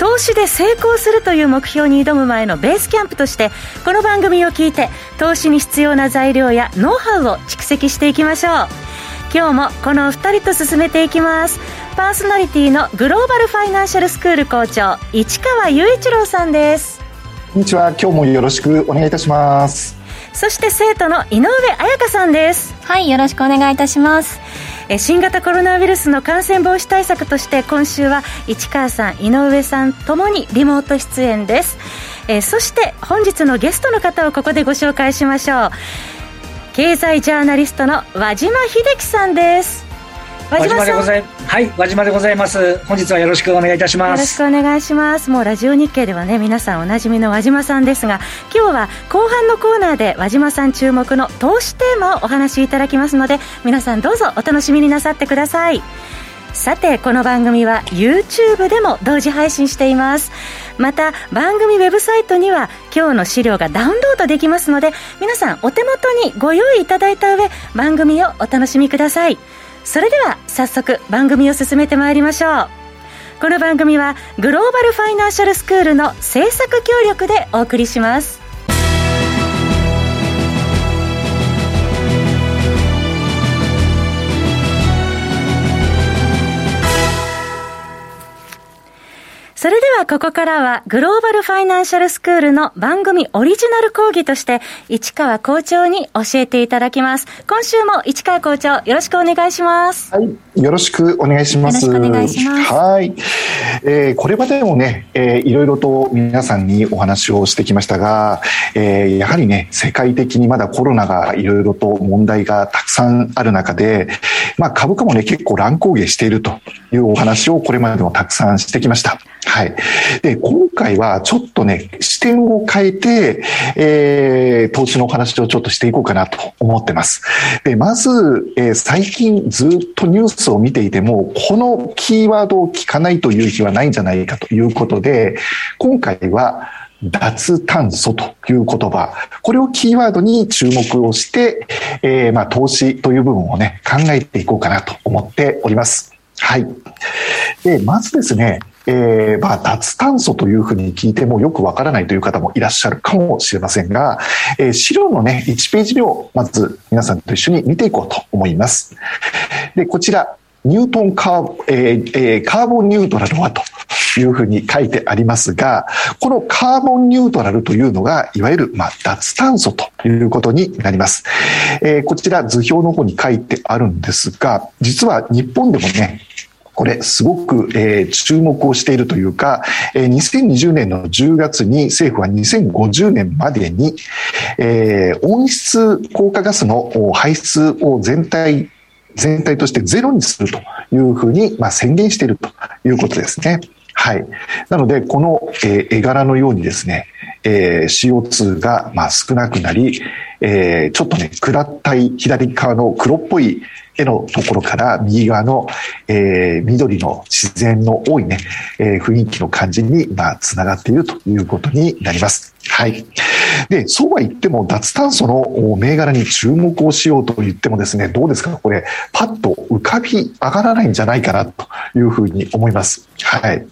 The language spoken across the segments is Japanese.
投資で成功するという目標に挑む前のベースキャンプとしてこの番組を聞いて投資に必要な材料やノウハウを蓄積していきましょう今日もこのお二人と進めていきますパーソナリティのグローバルファイナンシャルスクール校長市川雄一郎さんですこんにちは。今日もよろしくお願いいたします。そして生徒の井上彩香さんです。はい、よろしくお願いいたします。え新型コロナウイルスの感染防止対策として今週は市川さん、井上さんともにリモート出演です。えそして本日のゲストの方をここでご紹介しましょう。経済ジャーナリストの和島秀樹さんです。和島でございはい和島でございます。本日はよろしくお願いいたします。よろしくお願いします。もうラジオ日経ではね皆さんおなじみの和島さんですが今日は後半のコーナーで和島さん注目の投資テーマをお話しいただきますので皆さんどうぞお楽しみになさってください。さてこの番組は YouTube でも同時配信しています。また番組ウェブサイトには今日の資料がダウンロードできますので皆さんお手元にご用意いただいた上番組をお楽しみくださいそれでは早速番組を進めてまいりましょう。この番組はグローバルファイナンシャルスクールの制作協力でお送りします。それではここからはグローバルファイナンシャルスクールの番組オリジナル講義として市川校長に教えていただきます。今週も市川校長よろしくお願いします。はい、よろしくお願いします。よろしくお願いします。はい。えー、これまでもね、えー、いろいろと皆さんにお話をしてきましたが、えー、やはりね、世界的にまだコロナがいろいろと問題がたくさんある中で、まあ株価もね、結構乱高下しているというお話をこれまでもたくさんしてきました。はい。で、今回はちょっとね、視点を変えて、えー、投資のお話をちょっとしていこうかなと思ってます。で、まず、えー、最近ずっとニュースを見ていても、このキーワードを聞かないという日はないんじゃないかということで、今回は、脱炭素という言葉、これをキーワードに注目をして、えー、まあ、投資という部分をね、考えていこうかなと思っております。はい。で、まずですね、えー、まあ、脱炭素というふうに聞いてもよくわからないという方もいらっしゃるかもしれませんが、えー、資料のね、1ページ目をまず皆さんと一緒に見ていこうと思います。で、こちら、ニュートンカー,、えーえー、カーボンニュートラルはというふうに書いてありますが、このカーボンニュートラルというのが、いわゆる、まあ、脱炭素ということになります。えー、こちら図表の方に書いてあるんですが、実は日本でもね、これすごく、えー、注目をしているというか、えー、2020年の10月に政府は2050年までに、えー、温室効果ガスの排出を全体全体としてゼロにするというふうに、まあ、宣言しているということですね。はい。なので、この、えー、絵柄のようにですね、えー、CO2 が、まあ、少なくなり、えー、ちょっとね、暗ったい左側の黒っぽい絵のところから右側の、えー、緑の自然の多いね、えー、雰囲気の感じに、まあ、つながっているということになります。はい。で、そうは言っても、脱炭素の銘柄に注目をしようと言ってもですね、どうですか？これ、パッと浮かび上がらないんじゃないかなというふうに思います。はい。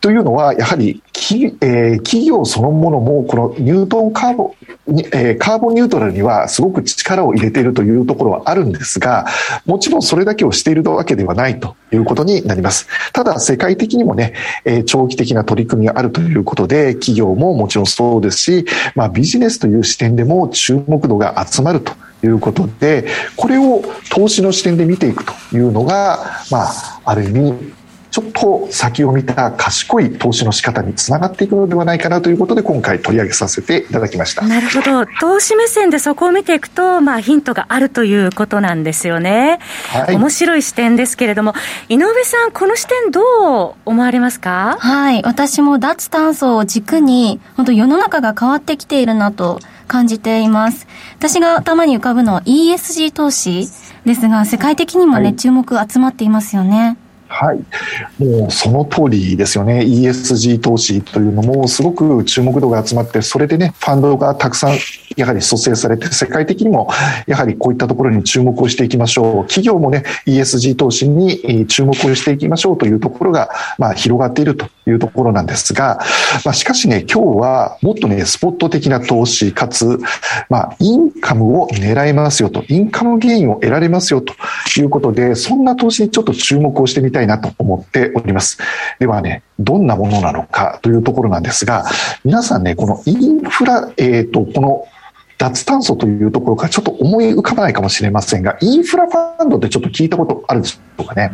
というのは、やはり、きえー、企業そのものも、このニュートンカーボン、えー、カーボンニュートラルにはすごく力を入れているというところはあるんですが、もちろんそれだけをしているわけではないということになります。ただ、世界的にもね、え、長期的な取り組みがあるということで、企業ももちろんそうですし、まあ、ビジネスという視点でも注目度が集まるということで、これを投資の視点で見ていくというのが、まあ、ある意味、ちょっと先を見た賢い投資の仕方につながっていくのではないかなということで、今回取り上げさせていただきました。なるほど。投資目線でそこを見ていくと、まあ、ヒントがあるということなんですよね。はい。面白い視点ですけれども、井上さん、この視点どう思われますか？はい。私も脱炭素を軸に、本当世の中が変わってきているなと感じています。私が頭に浮かぶのは ESG 投資ですが、世界的にもね、はい、注目集まっていますよね。はい、もうその通りですよね、ESG 投資というのもすごく注目度が集まって、それでね、ファンドがたくさんやはり蘇生されて、世界的にもやはりこういったところに注目をしていきましょう、企業もね、ESG 投資に注目をしていきましょうというところが、まあ、広がっているというところなんですが、まあ、しかしね、今日はもっとね、スポット的な投資、かつ、まあ、インカムを狙いますよと、インカムゲインを得られますよということで、そんな投資にちょっと注目をしてみたいなと思っております。ではね、どんなものなのかというところなんですが、皆さんね、このインフラ、えっ、ー、と、この脱炭素というところからちょっと思い浮かばないかもしれませんが、インフラファンドってちょっと聞いたことあるでしょうかね？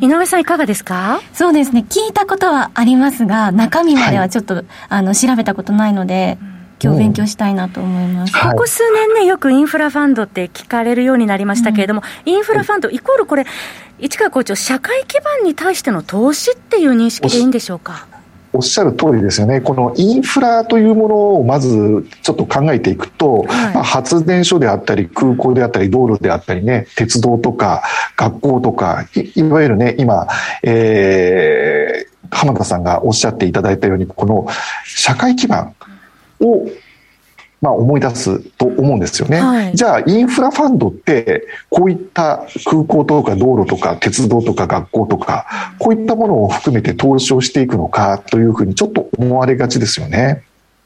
井上さんいかがですか？そうですね。聞いたことはありますが、中身まではちょっと、はい、あの、調べたことないので、今日勉強したいなと思います、ここ数年ね、よくインフラファンドって聞かれるようになりましたけれども、うん、インフラファンドイコールこれ、市川校長、社会基盤に対しての投資っていう認識でいいんでしょうか？おっしゃる通りですよね。このインフラというものをまずちょっと考えていくと、はい、まあ、発電所であったり、空港であったり、道路であったりね、鉄道とか、学校とか、いわゆるね、今、えー、浜田さんがおっしゃっていただいたように、この社会基盤をまあ、思い出すと思うんですよね、はい、じゃあインフラファンドってこういった空港とか道路とか鉄道とか学校とかこういったものを含めて投資をしていくのかというふうにちょっと思われがちですよね。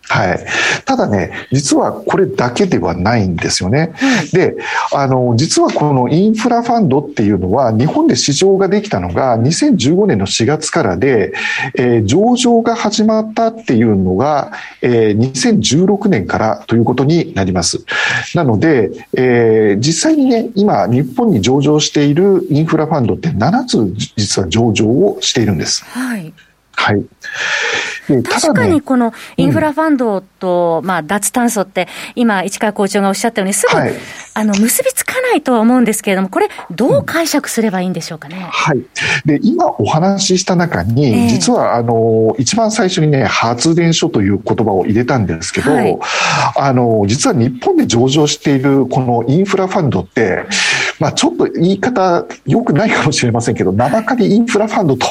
はい。ただね、実はこれだけではないんですよね。で、あの、実はこのインフラファンドっていうのは、日本で市場ができたのが2015年の4月からで、えー、上場が始まったっていうのが、えー、2016年からということになります。なので、えー、実際にね、今、日本に上場しているインフラファンドって7つ実は上場をしているんです。はい。はい。確かに。このインフラファンドと、まあ、脱炭素って、今、市川校長がおっしゃったように、すぐ、はい、あの結びつかないとは思うんですけれども、これ、どう解釈すればいいんでしょうかね？うん、はい、で今お話しした中に、実はあの一番最初にね、発電所という言葉を入れたんですけど、はい、あの実は日本で上場しているこのインフラファンドって、まあ、ちょっと言い方良くないかもしれませんけど、名ばかりインフラファンドと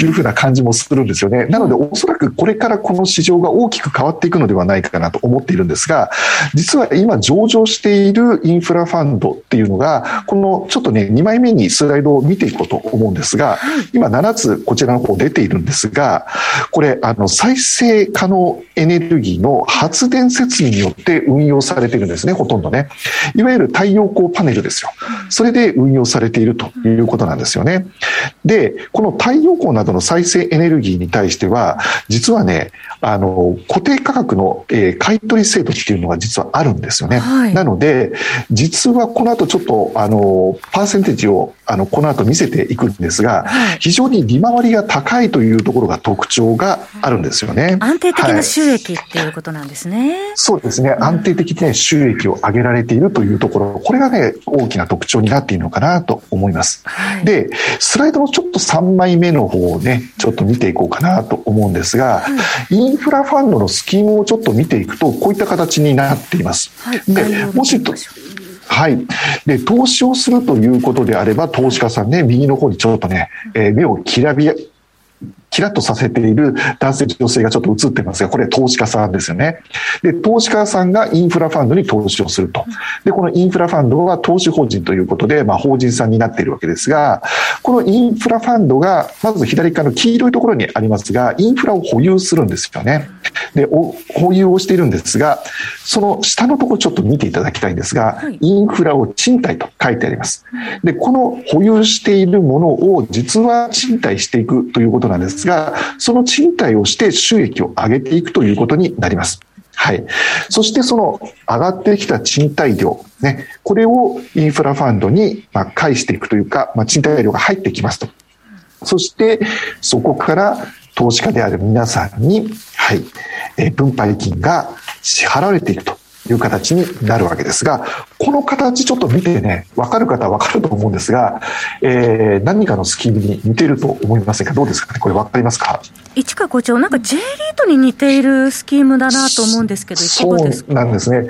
いうふうな感じもするんですよね。なので、おそらくこれからこの市場が大きく変わっていくのではないかなと思っているんですが、実は今上場しているインフラファンドっていうのが、このちょっとね、2枚目にスライドを見ていこうと思うんですが、今7つこちらの方出ているんですが、これ、あの、再生可能エネルギーの発電設備によって運用されているんですね、ほとんどね。いわゆる太陽光パネルですよ。それで運用されているということなんですよね。で、この太陽光などの再生エネルギーに対しては、実はね、あの、固定価格の、えー、買取制度っていうのが実はあるんですよね。はい、なので、実はこの後ちょっと、あの、パーセンテージを、あの、この後見せていくんですが、はい、非常に利回りが高いというところが特徴があるんですよね。安定的な収益っていうことなんですね。はい、そうですね。安定的に、収益を上げられているというところ、これがね、大きな特徴になっているのかなと思います。で、スライドのちょっと3枚目の方をね、ちょっと見ていこうかなと思うんですが、インフラファンドのスキームをちょっと見ていくと、こういった形になっています。はい、で、もしと、はい。で、投資をするということであれば、投資家さんね、右の方にちょっとね、えー、目をきらびやキラッとさせている男性、女性がちょっと映ってますが、これ投資家さんですよね。で、投資家さんがインフラファンドに投資をすると。で、このインフラファンドは投資法人ということで、まあ、法人さんになっているわけですが、このインフラファンドが、まず左側の黄色いところにありますが、インフラを保有するんですよね。で、保有をしているんですが、その下のところちょっと見ていただきたいんですが、インフラを賃貸と書いてあります。で、この保有しているものを実は賃貸していくということなんですが、その賃貸をして収益を上げていくということになります。はい。そしてその上がってきた賃貸料、ね、これをインフラファンドにま返していくというか、まあ、賃貸料が入ってきますと。そしてそこから投資家である皆さんに、はい、え分配金が支払われていくという形になるわけですが、この形ちょっと見てね、分かる方は分かると思うんですが、えー、何かのスキームに似てると思いませんか？どうですかね？これ分かりますか？市川校長、なんか J リートに似ているスキームだなと思うんですけど、そうなんですね。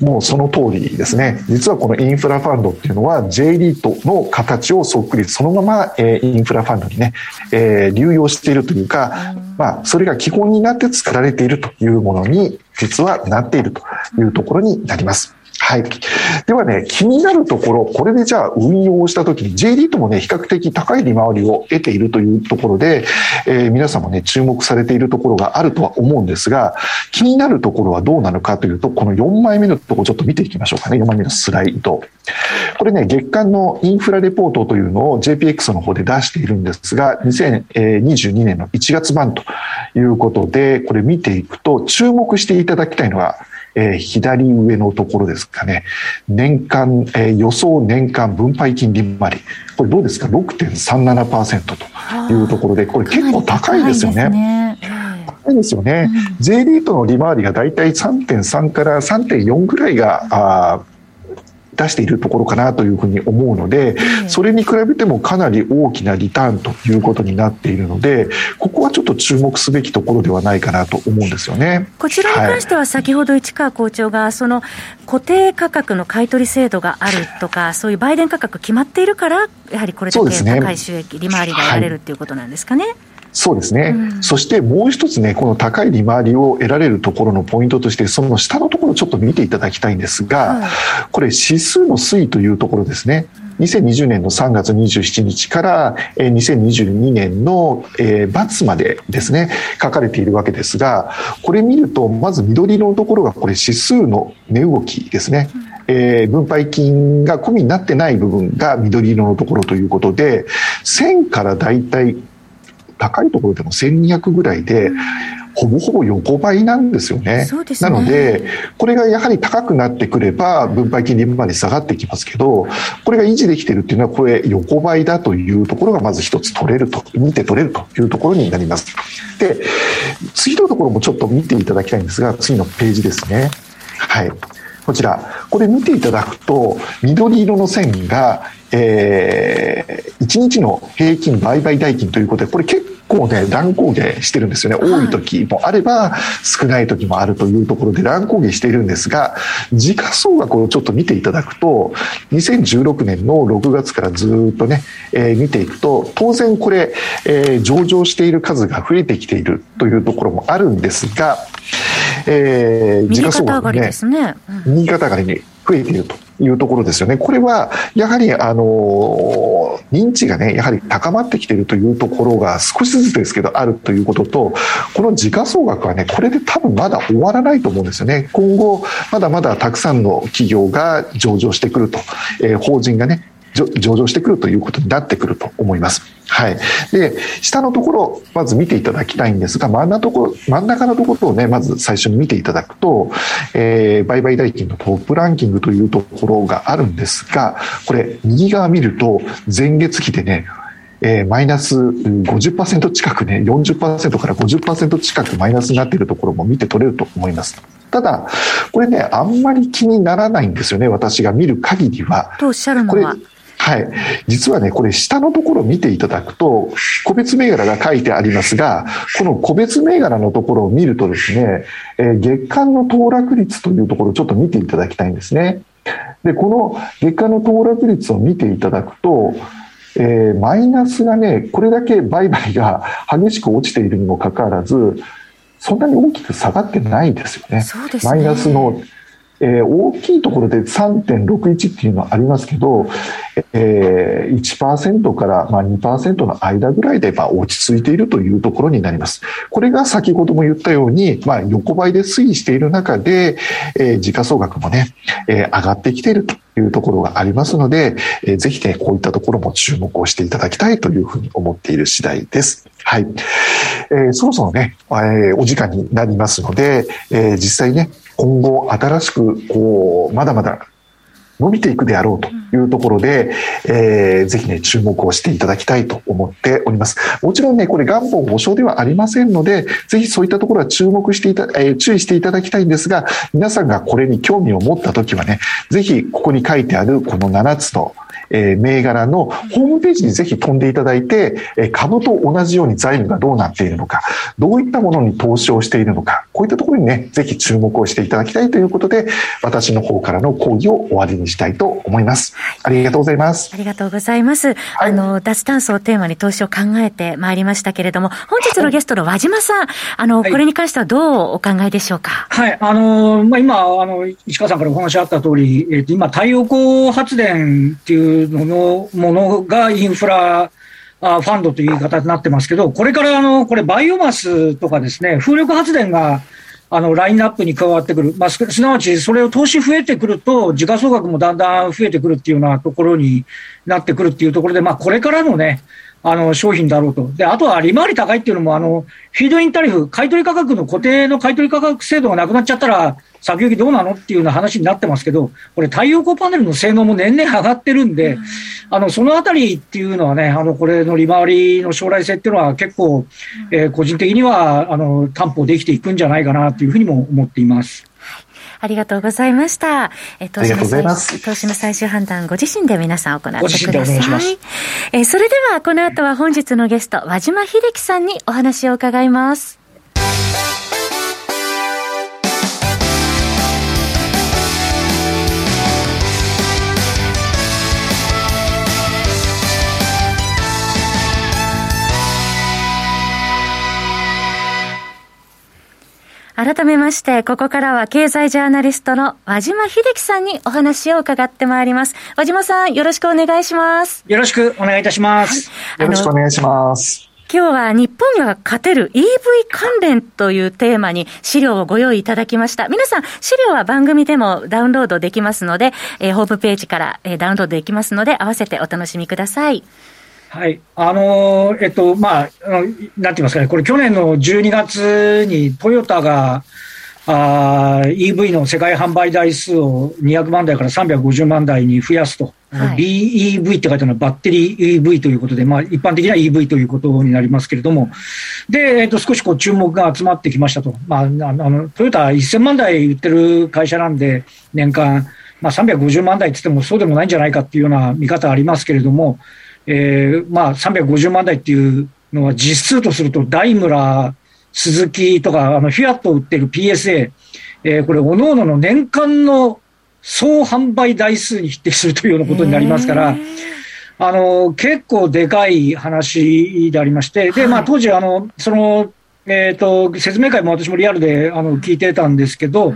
もうその通りですね。実はこのインフラファンドっていうのは J リートの形をそっくりそのまま、えー、インフラファンドにね、えー、流用しているというか、まあ、それが基本になって作られているというものに実はなっているというところになります。はい。ではね、気になるところ、これでじゃあ運用したときに J リートもね、比較的高い利回りを得ているというところで、えー、皆さんもね、注目されているところがあるとは思うんですが、気になるところはどうなのかというと、この4枚目のところちょっと見ていきましょうかね。4枚目のスライド。これね、月間のインフラレポートというのを JPX の方で出しているんですが、2022年の1月版ということで、これ見ていくと、注目していただきたいのは、えー、左上のところですかね。年間、えー、予想年間分配金利回り。これどうですか ?6.37% というところで、これ結構高いですよね。高いですよね。うん、J リートの利回りがだいたい3.3から3.4ぐらいが、あ出しているところかなというふうに思うので、それに比べてもかなり大きなリターンということになっているので、ここはちょっと注目すべきところではないかなと思うんですよね。こちらに関しては先ほど市川校長が、その固定価格の買取制度があるとか、そういう売電価格決まっているから、やはりこれだけ高い収益、利回りが得られるということなんですかね。そうですね、うん、そしてもう一つね、この高い利回りを得られるところのポイントとして、その下のところちょっと見ていただきたいんですが、はい、これ指数の推移というところですね。2020年の3月27日から2022年の末までですね、書かれているわけですが、これ見ると、まず緑色のところがこれ指数の値動きですね。えー、分配金が込みになってない部分が緑色のところということで、1000からだいたい高いところでも1200ぐらいで、ほぼほぼ横ばいなんですよね。ねなので、これがやはり高くなってくれば、分配金利分まで下がってきますけど、これが維持できてるっていうのは、これ横ばいだというところがまず一つ取れると、見て取れるというところになります。で、次のところもちょっと見ていただきたいんですが、次のページですね。はい。こちら、これ見ていただくと、緑色の線が、えー、1日の平均売買代金ということで、これ結構ね、乱高下してるんですよね。多い時もあれば、少ない時もあるというところで乱高下しているんですが、時価総額をちょっと見ていただくと、2016年の6月からずっとね、えー、見ていくと、当然これ、えー、上場している数が増えてきているというところもあるんですが、えー、時価総額ね、右肩上がりに増えているというところですよね。これは、やはり、あの、認知がね、やはり高まってきているというところが少しずつですけどあるということと、この時価総額はね、これで多分まだ終わらないと思うんですよね。今後、まだまだたくさんの企業が上場してくると、えー、法人がね、上場してくるということになってくると思います。はい。で、下のところ、まず見ていただきたいんですが、真ん中のところ、真ん中のところをね、まず最初に見ていただくと、えー、売買代金のトップランキングというところがあるんですが、これ、右側見ると、前月期でね、えー、マイナス50%近くね、40%から50%近くマイナスになっているところも見て取れると思います。ただ、これね、あんまり気にならないんですよね、私が見る限りは。とおっしゃるのははい。実はね、これ下のところを見ていただくと、個別銘柄が書いてありますが、この個別銘柄のところを見るとですね、えー、月間の騰落率というところをちょっと見ていただきたいんですね。で、この月間の騰落率を見ていただくと、えー、マイナスがね、これだけ売買が激しく落ちているにもかかわらず、そんなに大きく下がってないですよね。ねマイナスのえー、大きいところで3.61っていうのはありますけど、えー、1%からまあ2%の間ぐらいでまあ落ち着いているというところになります。これが先ほども言ったように、まあ、横ばいで推移している中で、えー、時価総額もね、えー、上がってきているというところがありますので、えー、ぜひね、こういったところも注目をしていただきたいというふうに思っている次第です。はい。えー、そろそろね、えー、お時間になりますので、えー、実際ね、今後新しくこうまだまだ伸びていくであろうというところで、えー、ぜひね、注目をしていただきたいと思っております。もちろんね、これ元本保証ではありませんので、ぜひそういったところは注目していた、えー、注意していただきたいんですが、皆さんがこれに興味を持ったときはね、ぜひここに書いてあるこの7つのえ銘柄のホームページにぜひ飛んでいただいて、え株と同じように財務がどうなっているのか、どういったものに投資をしているのか、こういったところにね、ぜひ注目をしていただきたいということで、私の方からの講義を終わりにしたいと思います。ありがとうございます。ありがとうございます。はい、あの、脱炭素をテーマに投資を考えてまいりましたけれども、本日のゲストの和島さん、あの、はい、これに関してはどうお考えでしょうか？はい、あの、まあ、今、あの、石川さんからお話あった通り、えっ、ー、と、今、太陽光発電っていうのの、ものがインフラファンドという言い方になってますけど、これからあの、これバイオマスとかですね、風力発電があの、ラインナップに加わってくる。まあ、すなわち、それを投資増えてくると、時価総額もだんだん増えてくるっていうようなところになってくるっていうところで、まあ、これからのね、あの、商品だろうと。で、あとは利回り高いっていうのも、あの、フィードインタリフ、買取価格の固定の買取価格制度がなくなっちゃったら、先行きどうなのっていうような話になってますけど、これ太陽光パネルの性能も年々上がってるんで、うん、あの、そのあたりっていうのはね、あの、これの利回りの将来性っていうのは結構、えー、個人的には、あの、担保できていくんじゃないかなというふうにも思っています。ありがとうございました。え投資の最投資の最終判断、ご自身で皆さん行ってください。えそれでは、この後は本日のゲスト、和島秀樹さんにお話を伺います。改めまして、ここからは経済ジャーナリストの和島秀樹さんにお話を伺ってまいります。和島さん、よろしくお願いします。よろしくお願いいたします。はい、よろしくお願いします。今日は日本が勝てる EV 関連というテーマに資料をご用意いただきました。皆さん、資料は番組でもダウンロードできますので、えー、ホームページから、えー、ダウンロードできますので、合わせてお楽しみください。はい。あのー、えっと、まあ、なんて言いますかね、これ去年の12月にトヨタが、あ EV の世界販売台数を200万台から350万台に増やすと、はい、BEV って書いてあるのはバッテリー EV ということで、まあ、一般的な EV ということになりますけれども、で、えっと、少しこう注目が集まってきましたと、まあ、あのトヨタ1000万台売ってる会社なんで、年間、まあ、350万台って言ってもそうでもないんじゃないかっていうような見方ありますけれども、えー、まあ、350万台っていうのは実数とすると、ダイムラー、スズキとか、あの、フィアットを売ってる PSA、えー、これ、各々の年間の総販売台数に匹敵するというようなことになりますから、あの、結構でかい話でありまして、で、まあ、当時、あの、その、えっ、ー、と、説明会も私もリアルで、あの、聞いてたんですけど、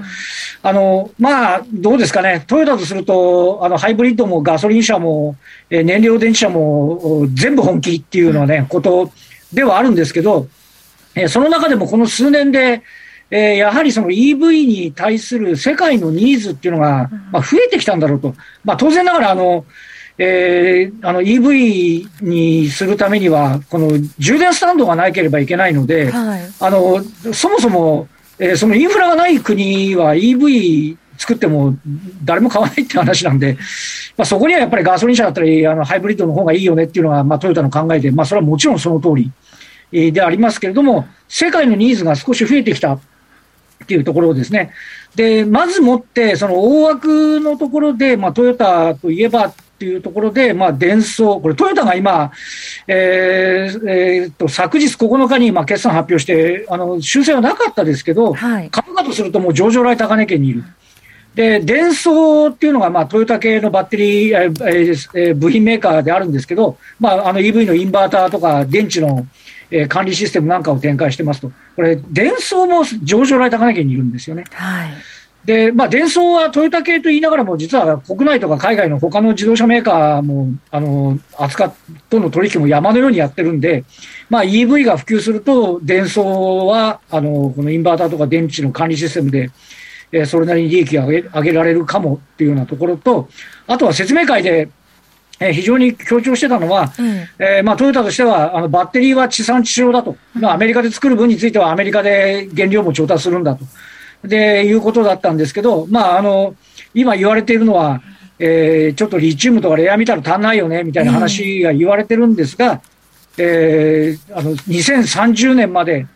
あの、まあ、どうですかね。トヨタとすると、あの、ハイブリッドもガソリン車も、えー、燃料電池車も、全部本気っていうのはね、ことではあるんですけど、えー、その中でもこの数年で、えー、やはりその EV に対する世界のニーズっていうのが、まあ、増えてきたんだろうと。まあ、当然ながら、あの、えー、あの EV にするためには、この充電スタンドがなければいけないので、はい、あのそもそも、えー、そのインフラがない国は EV 作っても誰も買わないって話なんで、まあ、そこにはやっぱりガソリン車だったり、あのハイブリッドの方がいいよねっていうのが、まあ、トヨタの考えで、まあ、それはもちろんその通り、えー、でありますけれども、世界のニーズが少し増えてきたっていうところですね。で、まずもって、その大枠のところで、まあ、トヨタといえば、っていうところで、まあ、伝送、これ、トヨタが今、えーえー、と昨日9日にまあ決算発表して、あの修正はなかったですけど、はい、株価とするともう上場来高値圏にいる。で、伝送っていうのが、まあ、トヨタ系のバッテリー、えーえー、部品メーカーであるんですけど、まあ、あの EV のインバーターとか電池の、えー、管理システムなんかを展開してますと、これ、伝送も上場来高値圏にいるんですよね。はいで、まあ、電装はトヨタ系と言いながらも、実は国内とか海外の他の自動車メーカーも、あの、扱との取引も山のようにやってるんで、まあ、EV が普及すると、電装は、あの、このインバーターとか電池の管理システムで、えー、それなりに利益を上げ上げられるかもっていうようなところと、あとは説明会で、えー、非常に強調してたのは、うん、えー、まあ、トヨタとしてはあのバッテリーは地産地消だと、まあ、アメリカで作る分についてはアメリカで原料も調達するんだと。で、いうことだったんですけど、まあ、あの、今言われているのは、えー、ちょっとリチウムとかレアメタル足んないよねみたいな話が言われてるんですが、えー、あの2030年まで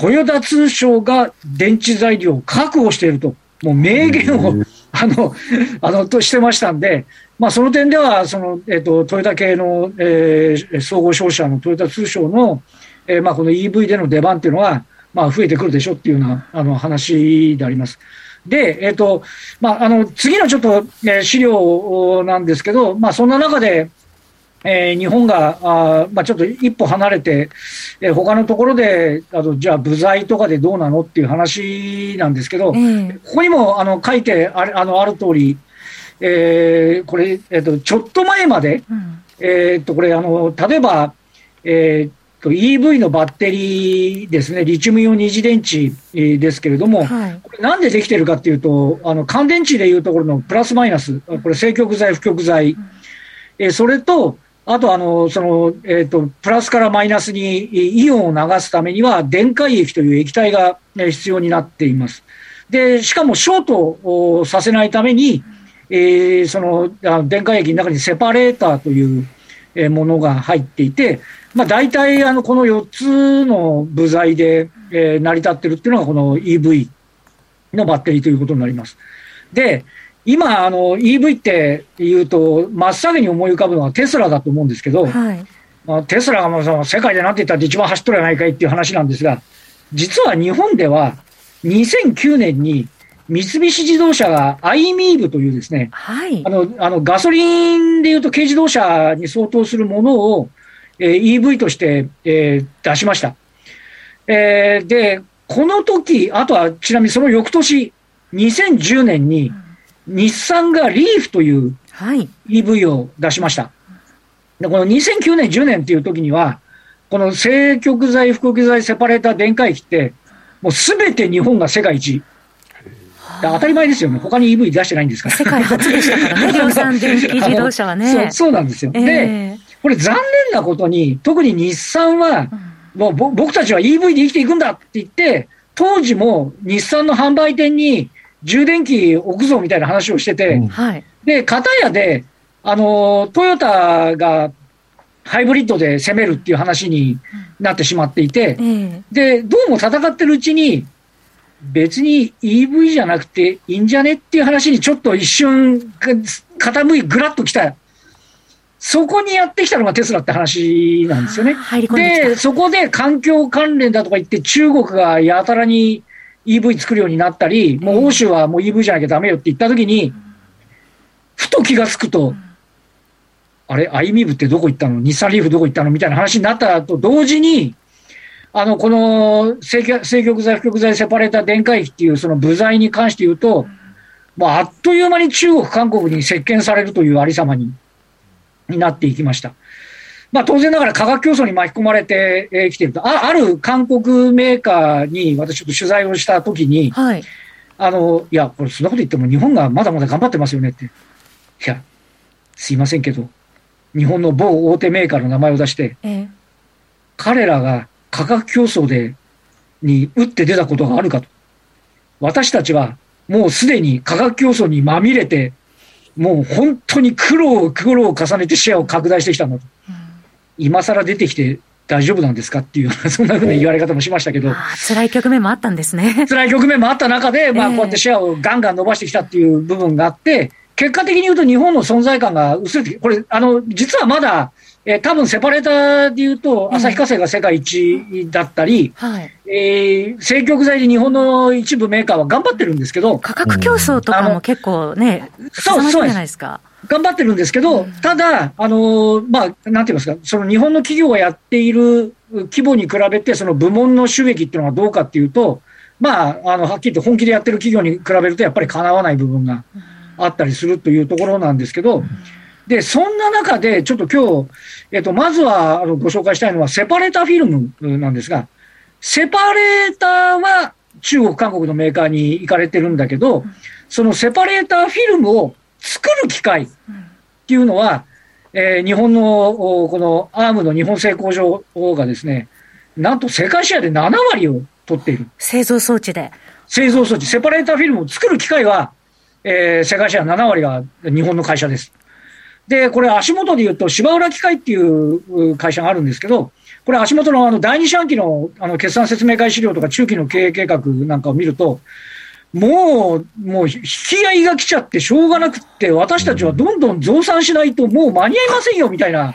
豊田通商が電池材料を確保していると、もう明言を、あの、あの、としてましたんで、まあ、その点では、その、えっ、ー、と、トヨタ系の、えー、総合商社のトヨタ通商の、えー、まあ、この EV での出番っていうのは、まあ、増えてくるでしょっていうような、あの、話であります。で、えっ、ー、と、まあ、あの、次のちょっと、えー、資料なんですけど、まあ、そんな中で、えー、日本があ、まあ、ちょっと一歩離れて、えー、他のところで、あとじゃあ、部材とかでどうなのっていう話なんですけど、ここにもあの書いてあるあのある通り、えー、これ、えーと、ちょっと前まで、うん、えーと、これあの、例えば、えーと、EV のバッテリーですね、リチウムイオン二次電池ですけれども、はい、これなんでできてるかっていうと、あの乾電池でいうところのプラスマイナス、これ正極材、負極材、うん、えー、それと、あとあの、その、えっ、ー、と、プラスからマイナスにイオンを流すためには、電解液という液体が必要になっています。で、しかもショートをさせないために、えー、そのあ電解液の中にセパレーターというものが入っていて、まあ、大体あのこの4つの部材で、えー、成り立ってるっていうのがこの EV のバッテリーということになります。で、今、あの、EV って言うと、真っ先に思い浮かぶのはテスラだと思うんですけど、はい、まあ、テスラがもうその世界でなんて言ったら一番走っとるやないかいっていう話なんですが、実は日本では2009年に三菱自動車が iMEV というですね、はい、あのあのガソリンでいうと軽自動車に相当するものを、えー、EV として、えー、出しました。えー、で、この時、あとはちなみにその翌年、2010年に、うん日産がリーフという EV を出しました。でこの2009年、10年っていう時には、この正極材、負極材セパレーター電解機って、もうすべて日本が世界一。当たり前ですよね。他に EV 出してないんですから。世界初でしたからね、量産電気自動車はね。そうそうなんですよ。えー、で、これ残念なことに、特に日産は、もう僕たちは EV で生きていくんだって言って、当時も日産の販売店に充電器置くぞみたいな話をしてて、うん、で、片やで、あの、トヨタがハイブリッドで攻めるっていう話になってしまっていて、うん、で、どうも戦ってるうちに、別に EV じゃなくていいんじゃねっていう話にちょっと一瞬傾い、ぐらっときた。そこにやってきたのがテスラって話なんですよね。で、そこで環境関連だとか言って中国がやたらに EV 作るようになったり、もう欧州はもう EV じゃなきゃダメよって言ったときに、ふと気がつくと、あれ、アイミブってどこ行ったの？日産リーフどこ行ったの？みたいな話になったと同時に、あの、この正極材、不極材セパレーター電解機っていうその部材に関して言うと、もうあっという間に中国、韓国に席巻されるというありさまにになっていきました。まあ、当然ながら価格競争に巻き込まれてき、えー、ているとあ、ある韓国メーカーに私ちょっと取材をしたときに、はい、あの、いや、これそんなこと言っても日本がまだまだ頑張ってますよねって。いや、すいませんけど、日本の某大手メーカーの名前を出して、えー、彼らが価格競争で、に打って出たことがあるかと。私たちはもうすでに価格競争にまみれて、もう本当に苦労、苦労を重ねてシェアを拡大してきたんだと。うん今更出てきて大丈夫なんですかっていう、そんなふうな言われ方もしましたけど。辛い局面もあったんですね。辛い局面もあった中で、まあ、こうやってシェアをガンガン伸ばしてきたっていう部分があって、結果的に言うと日本の存在感が薄れてこれ、あの、実はまだ、えー、多分セパレーターで言うと、旭化成が世界一だったり、うんはい、えー、正極材で日本の一部メーカーは頑張ってるんですけど、価格競争とかも結構ね、そうそうじゃないですか。頑張ってるんですけど、ただ、あのまあ、なんて言いますか、その日本の企業がやっている規模に比べて、その部門の収益っていうのはどうかっていうと、まあ、あの、はっきりと本気でやってる企業に比べると、やっぱりかなわない部分があったりするというところなんですけど、で、そんな中で、ちょっと今日、えっと、まずは、あの、ご紹介したいのは、セパレーターフィルムなんですが、セパレーターは中国、韓国のメーカーに行かれてるんだけど、そのセパレーターフィルムを作る機会っていうのは、えー、日本のこのアームの日本製工場がですね、なんと世界シェアで7割を取っている。製造装置で。製造装置、セパレーターフィルムを作る機会は、えー、世界シェア7割が日本の会社です。で、これ足元で言うと、芝浦機械っていう会社があるんですけど、これ足元のあの第二四半期のあの決算説明会資料とか中期の経営計画なんかを見ると、もう、もう引き合いが来ちゃってしょうがなくって、私たちはどんどん増産しないともう間に合いませんよみたいな、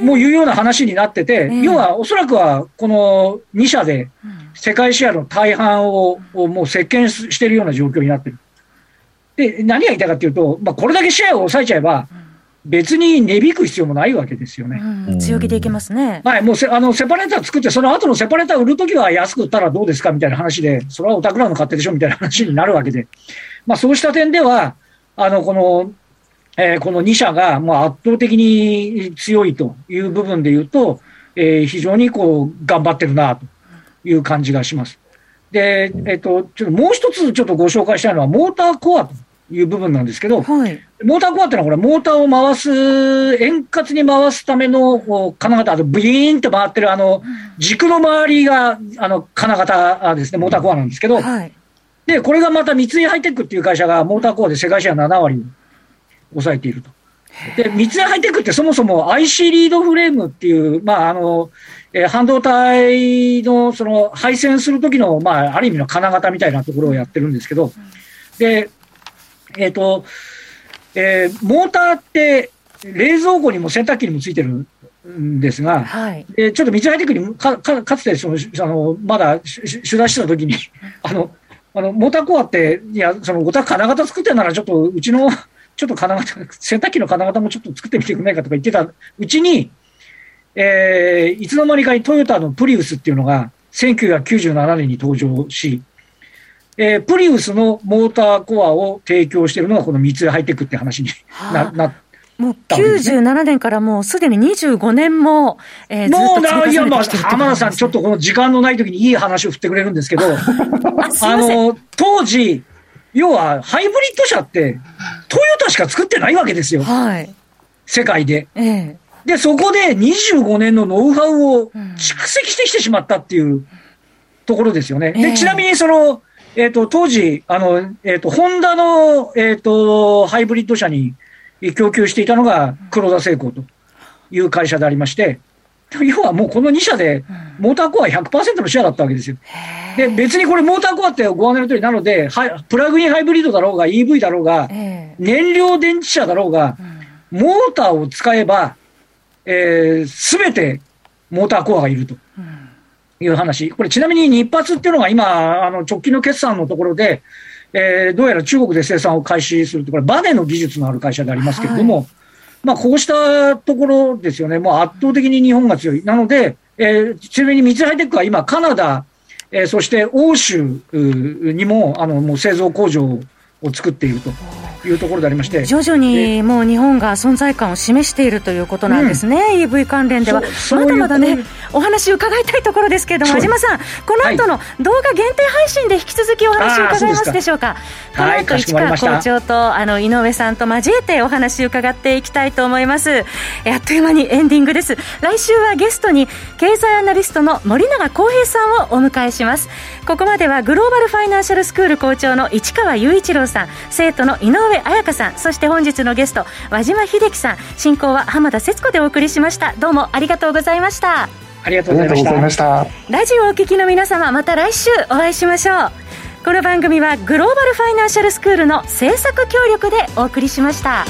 もういうような話になってて、要はおそらくはこの2社で世界シェアの大半をもう席巻しているような状況になってる。で、何が言いたいかというと、まあ、これだけシェアを抑えちゃえば、別に値引く必要もないわけですよね。うん、強気でいけますね。はい、もうあのセパレーター作って、その後のセパレーター売るときは安く売ったらどうですかみたいな話で、それはお宅らの勝手でしょみたいな話になるわけで、まあ、そうした点では、あのこの、えー、この2社がまあ圧倒的に強いという部分で言うと、えー、非常にこう頑張ってるなという感じがします。で、えっ、ー、と、ちょっともう一つちょっとご紹介したいのは、モーターコアという部分なんですけど、はい、モーターコアっていうのはこれ、モーターを回す、円滑に回すための金型、あとブイーンって回ってるあの、軸の周りが、あの、金型ですね、モーターコアなんですけど、はい、で、これがまた三井ハイテクっていう会社がモーターコアで世界シェア7割抑えていると。で、三井ハイテクってそもそも IC リードフレームっていう、まあ、あの、えー、半導体のその配線するときの、まあ、ある意味の金型みたいなところをやってるんですけど、で、えっ、ー、と、えー、モーターって冷蔵庫にも洗濯機にもついてるんですが、はい、でちょっと三井ハイテクにかかかつてそのあのまだ取材してた時に あのあのモーターコアって、いや、そのお宅金型作ってんなら、ちょっとうちの ちょっと金型、洗濯機の金型もちょっと作ってみてくれないかとか言ってたうちに、えー、いつの間にかにトヨタのプリウスっていうのが1997年に登場し、えー、プリウスのモーターコアを提供しているのがこの三井ハイテクって話にな、はあ、なもう97年からもうすでに25年も、えー、もうだ、いや、まあ、浜田さん、ちょっとこの時間のない時にいい話を振ってくれるんですけど、あの、当時、要はハイブリッド車って、トヨタしか作ってないわけですよ。はい。世界で。ええで、そこで25年のノウハウを蓄積してきてしまったっていうところですよね。で、ちなみにその、えっ、ー、と、当時、あの、えっ、ー、と、ホンダの、えっ、ー、と、ハイブリッド車に供給していたのが黒田製鋼という会社でありまして、要はもうこの2社で、モーターコア100%のシェアだったわけですよ。で、別にこれモーターコアってご案内の通りなので、はプラグインハイブリッドだろうが EV だろうが、燃料電池車だろうが、モーターを使えば、す、え、べ、てモーターコアがいると。いう話。これちなみに日発っていうのが今、あの直近の決算のところで、えー、どうやら中国で生産を開始すると、これバネの技術のある会社でありますけれども、はい、まあこうしたところですよね。もう圧倒的に日本が強い。なので、えー、ちなみに三井ハイテックは今カナダ、えー、そして欧州にも、あの、もう製造工場を作っていると。いうところでありまして徐々にもう日本が存在感を示しているということなんですね、うん、EV 関連では。まだまだね、お話伺いたいところですけれども、安島さん、この後の動画限定配信で引き続きお話を伺えますでしょうか？この後市川校長とあの井上さんと交えてお話を伺っていきたいと思います。あっという間にエンディングです。来週はゲストに経済アナリストの森永康平さんをお迎えします。ここまではグローバルファイナンシャルスクール校長の市川雄一郎さん、生徒の井上彩香さん、そして本日のゲスト、和島秀樹さん、進行は浜田節子でお送りしました。どうもありがとうございました。ありがとうございました。ラジオをお聞きの皆様、また来週お会いしましょう。この番組はグローバルファイナンシャルスクールの制作協力でお送りしました。